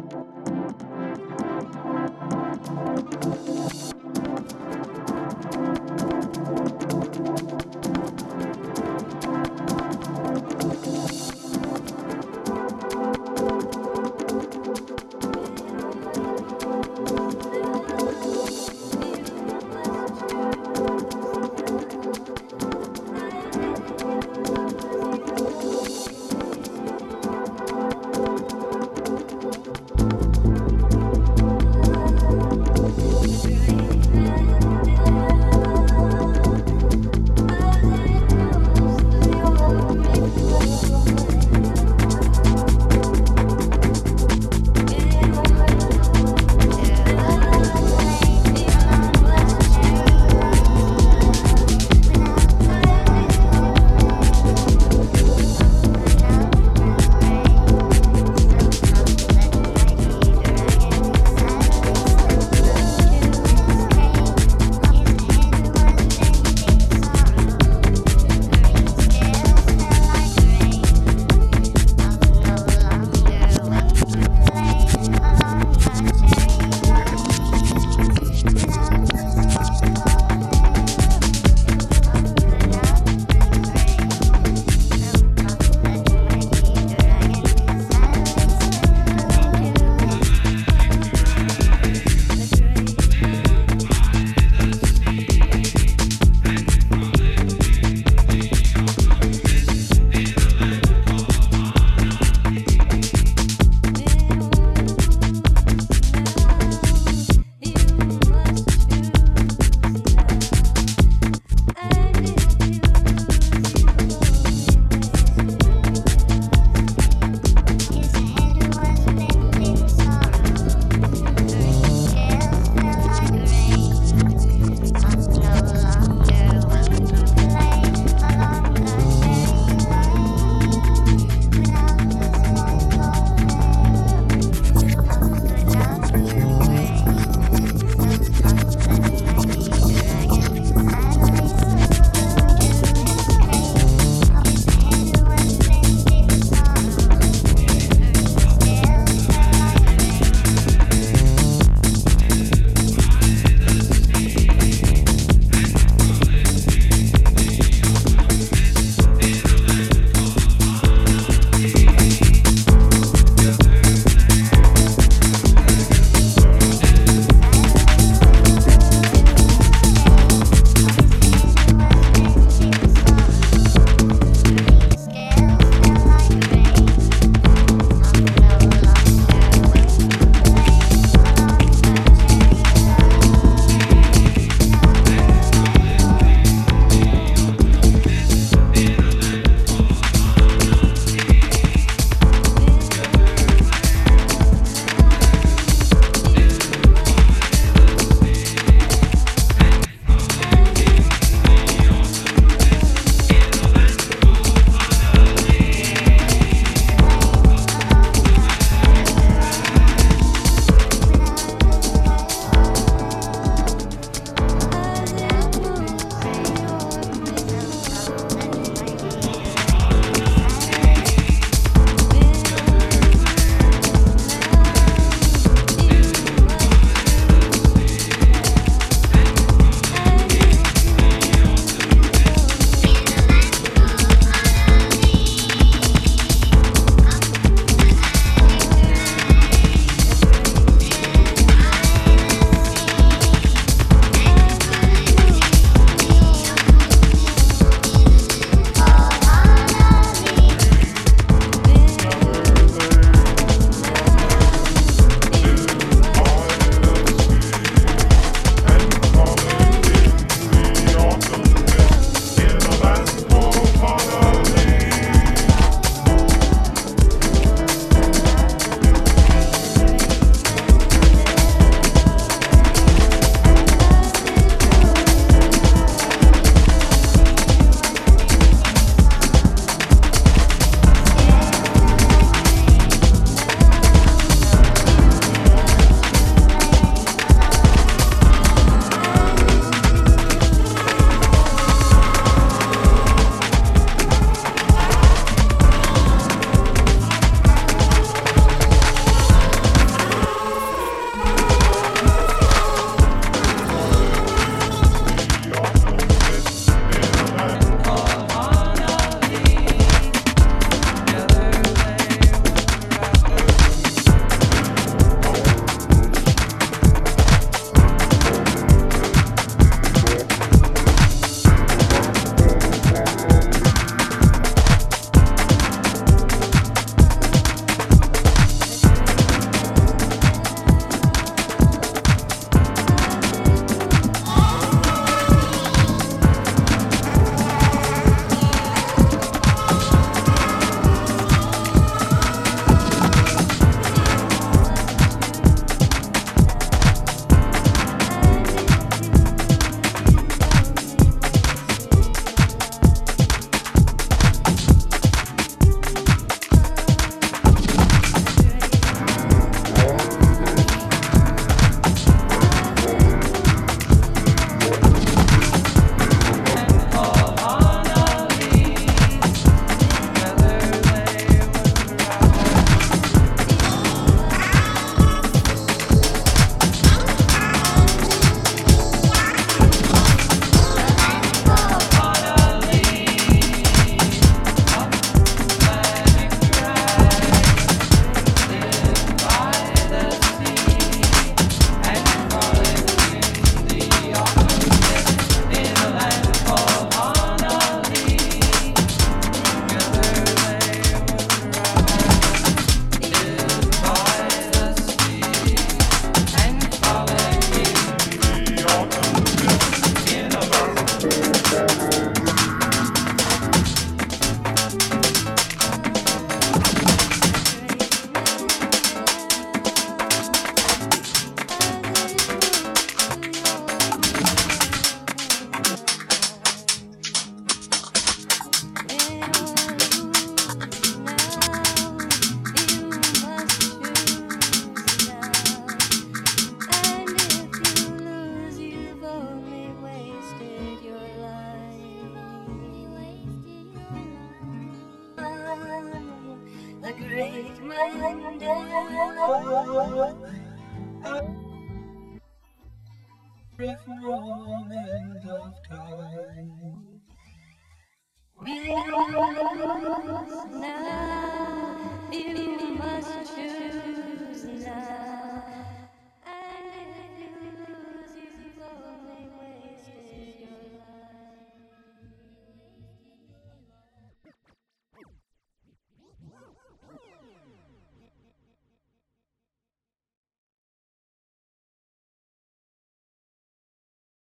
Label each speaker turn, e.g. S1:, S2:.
S1: Thank moment of time. Now you must choose now.